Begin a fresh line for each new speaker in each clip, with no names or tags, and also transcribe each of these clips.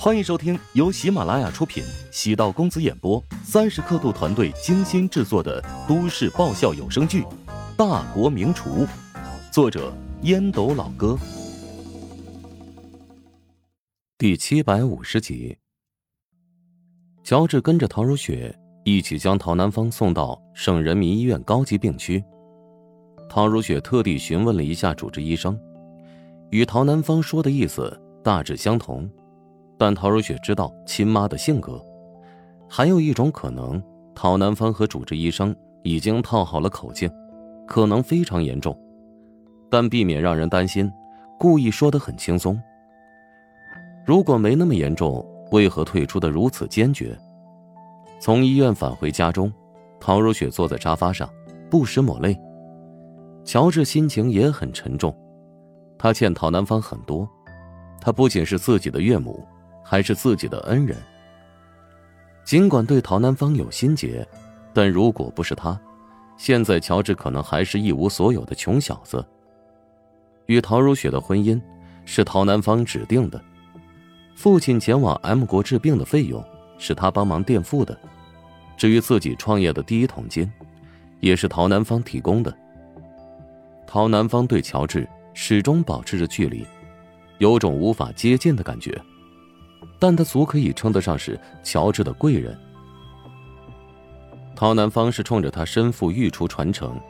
欢迎收听由喜马拉雅出品、喜道公子演播、三十刻度团队精心制作的都市爆笑有声剧《大国名厨》，作者烟斗老哥，第七百五十集。乔治跟着陶如雪一起将陶南方送到省人民医院高级病区。陶如雪特地询问了一下主治医生，与陶南方说的意思大致相同。但陶如雪知道亲妈的性格，还有一种可能，陶南方和主治医生已经套好了口径，可能非常严重，但避免让人担心，故意说得很轻松。如果没那么严重，为何退出的如此坚决？从医院返回家中，陶如雪坐在沙发上，不时抹泪。乔治心情也很沉重，他欠陶南方很多，他不仅是自己的岳母。还是自己的恩人。尽管对陶南方有心结，但如果不是他，现在乔治可能还是一无所有的穷小子。与陶如雪的婚姻是陶南方指定的，父亲前往 M 国治病的费用是他帮忙垫付的，至于自己创业的第一桶金，也是陶南方提供的。陶南方对乔治始终保持着距离，有种无法接近的感觉。但他足可以称得上是乔治的贵人。陶南方是冲着他身负御厨传承，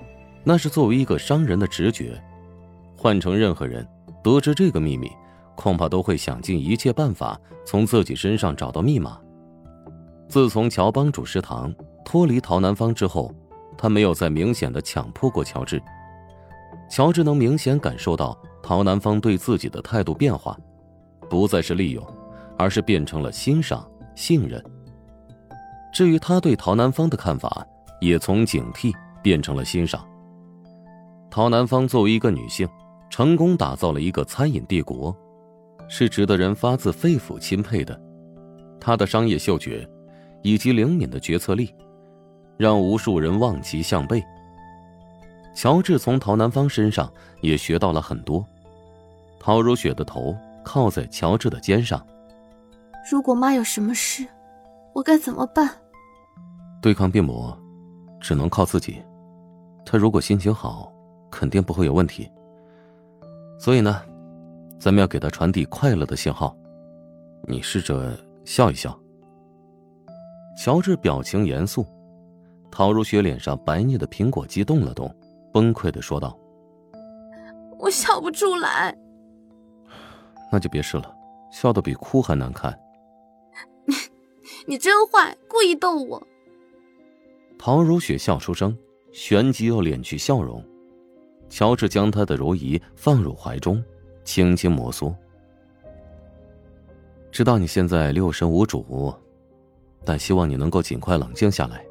那是作为一个商人的直觉。换成任何人，得知这个秘密，恐怕都会想尽一切办法从自己身上找到密码。自从乔帮主食堂脱离陶南方之后，他没有再明显的强迫过乔治。乔治能明显感受到陶南方对自己的态度变化，不再是利用。而是变成了欣赏、信任。至于他对陶南方的看法，也从警惕变成了欣赏。陶南方作为一个女性，成功打造了一个餐饮帝国，是值得人发自肺腑钦佩的。她的商业嗅觉，以及灵敏的决策力，让无数人望其项背。乔治从陶南方身上也学到了很多。陶如雪的头靠在乔治的肩上。
如果妈有什么事，我该怎么办？
对抗病魔，只能靠自己。他如果心情好，肯定不会有问题。所以呢，咱们要给他传递快乐的信号。你试着笑一笑。乔治表情严肃，陶如雪脸上白腻的苹果肌动了动，崩溃的说道：“
我笑不出来。”
那就别试了，笑得比哭还难看。
你真坏，故意逗我。
陶如雪笑出声，旋即又敛去笑容。乔治将她的如意放入怀中，轻轻摩挲。知道你现在六神无主，但希望你能够尽快冷静下来。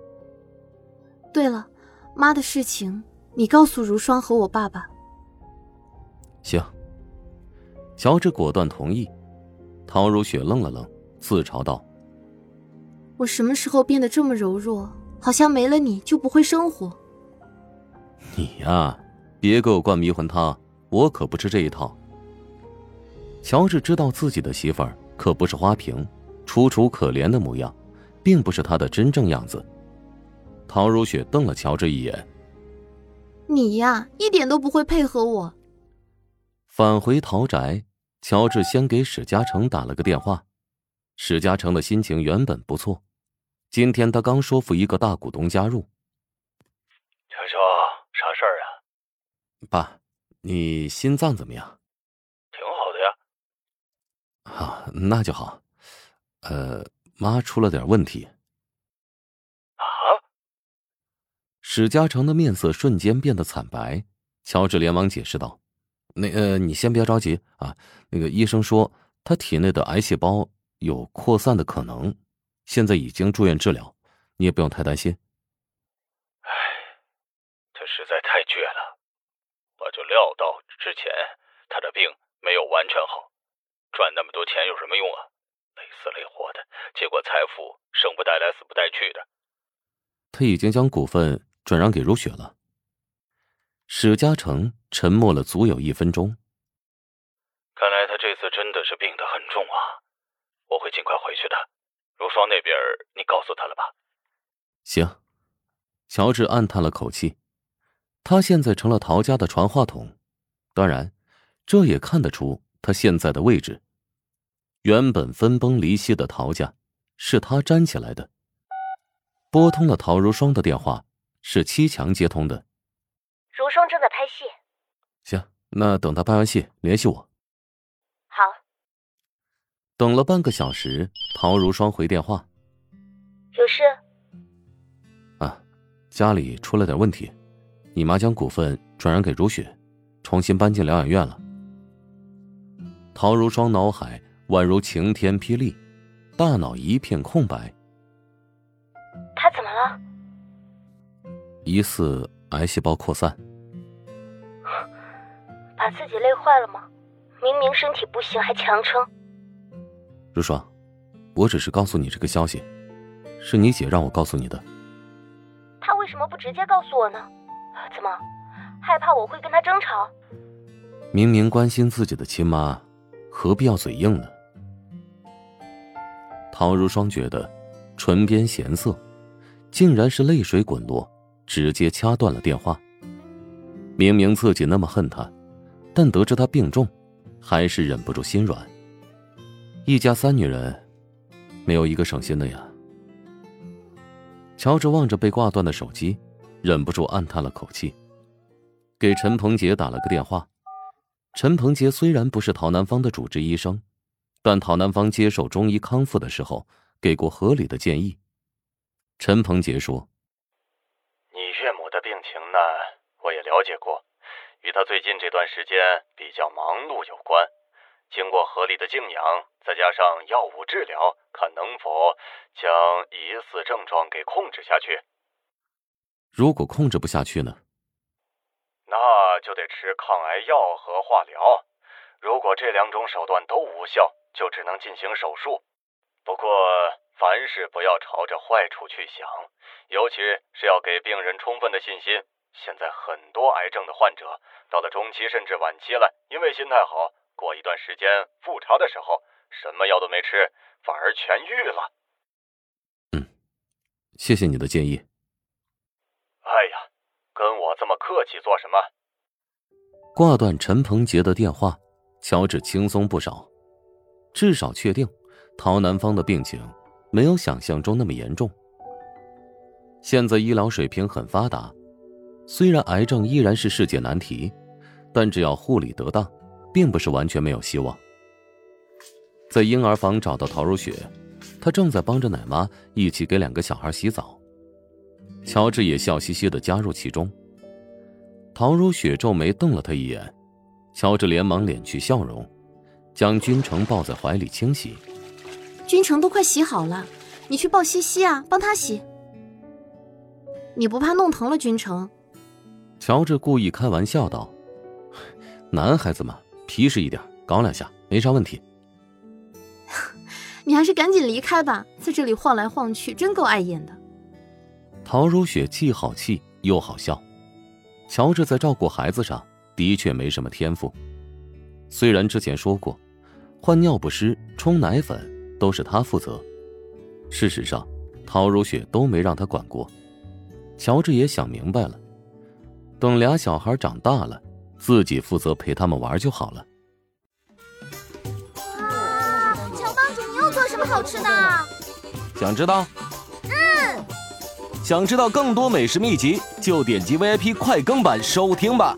对了，妈的事情，你告诉如霜和我爸爸。
行。乔治果断同意。陶如雪愣了愣，自嘲道。
我什么时候变得这么柔弱？好像没了你就不会生活。
你呀，别给我灌迷魂汤，我可不吃这一套。乔治知道自己的媳妇儿可不是花瓶，楚楚可怜的模样，并不是他的真正样子。陶如雪瞪了乔治一眼：“
你呀，一点都不会配合我。”
返回陶宅，乔治先给史嘉诚打了个电话。史嘉诚的心情原本不错。今天他刚说服一个大股东加入。
乔乔，啥事儿啊？
爸，你心脏怎么样？
挺好
的呀。啊，那就好。呃，妈出了点问题。
啊？
史嘉诚的面色瞬间变得惨白。乔治连忙解释道：“那呃，你先别着急啊。那个医生说他体内的癌细胞有扩散的可能。”现在已经住院治疗，你也不用太担心。
唉，他实在太倔了，我就料到之前他的病没有完全好，赚那么多钱有什么用啊？累死累活的，结果财富生不带来死不带去的。
他已经将股份转让给如雪了。史嘉诚沉默了足有一分钟。
看来他这次真的是病得很重啊。我会尽快回去的。如霜那边，你告诉他了吧？
行。乔治暗叹了口气，他现在成了陶家的传话筒，当然，这也看得出他现在的位置。原本分崩离析的陶家，是他粘起来的。拨通了陶如霜的电话，是七强接通的。
如霜正在拍戏。
行，那等他拍完戏联系我。
好。
等了半个小时，陶如霜回电话。
有事。
啊，家里出了点问题，你妈将股份转让给如雪，重新搬进疗养院了。陶如霜脑海宛如晴天霹雳，大脑一片空白。
他怎么了？
疑似癌细胞扩散。
把自己累坏了吗？明明身体不行还强撑。
如霜，我只是告诉你这个消息，是你姐让我告诉你的。
她为什么不直接告诉我呢？怎么，害怕我会跟她争吵？
明明关心自己的亲妈，何必要嘴硬呢？陶如霜觉得唇边咸涩，竟然是泪水滚落，直接掐断了电话。明明自己那么恨她。但得知她病重，还是忍不住心软。一家三女人，没有一个省心的呀。乔治望着被挂断的手机，忍不住暗叹了口气，给陈鹏杰打了个电话。陈鹏杰虽然不是陶南方的主治医生，但陶南方接受中医康复的时候给过合理的建议。陈鹏杰说：“
你岳母的病情呢，我也了解过。”与她最近这段时间比较忙碌有关，经过合理的静养，再加上药物治疗，看能否将疑似症状给控制下去。
如果控制不下去呢？
那就得吃抗癌药和化疗。如果这两种手段都无效，就只能进行手术。不过凡事不要朝着坏处去想，尤其是要给病人充分的信心。现在很多癌症的患者到了中期甚至晚期了，因为心态好，过一段时间复查的时候，什么药都没吃，反而痊愈了。
嗯，谢谢你的建议。
哎呀，跟我这么客气做什么？
挂断陈鹏杰的电话，乔治轻松不少，至少确定陶南方的病情没有想象中那么严重。现在医疗水平很发达。虽然癌症依然是世界难题，但只要护理得当，并不是完全没有希望。在婴儿房找到陶如雪，她正在帮着奶妈一起给两个小孩洗澡。乔治也笑嘻嘻的加入其中。陶如雪皱眉瞪了他一眼，乔治连忙敛去笑容，将君城抱在怀里清洗。
君城都快洗好了，你去抱西西啊，帮他洗。你不怕弄疼了君城？
乔治故意开玩笑道：“男孩子嘛，皮实一点，搞两下没啥问题。”
你还是赶紧离开吧，在这里晃来晃去，真够碍眼的。
陶如雪既好气又好笑。乔治在照顾孩子上的确没什么天赋，虽然之前说过，换尿不湿、冲奶粉都是他负责，事实上，陶如雪都没让他管过。乔治也想明白了。等俩小孩长大了，自己负责陪他们玩就好了。
哇，乔帮主，你又做什么好吃的？
想知道？
嗯。
想知道更多美食秘籍，就点击 VIP 快更版收听吧。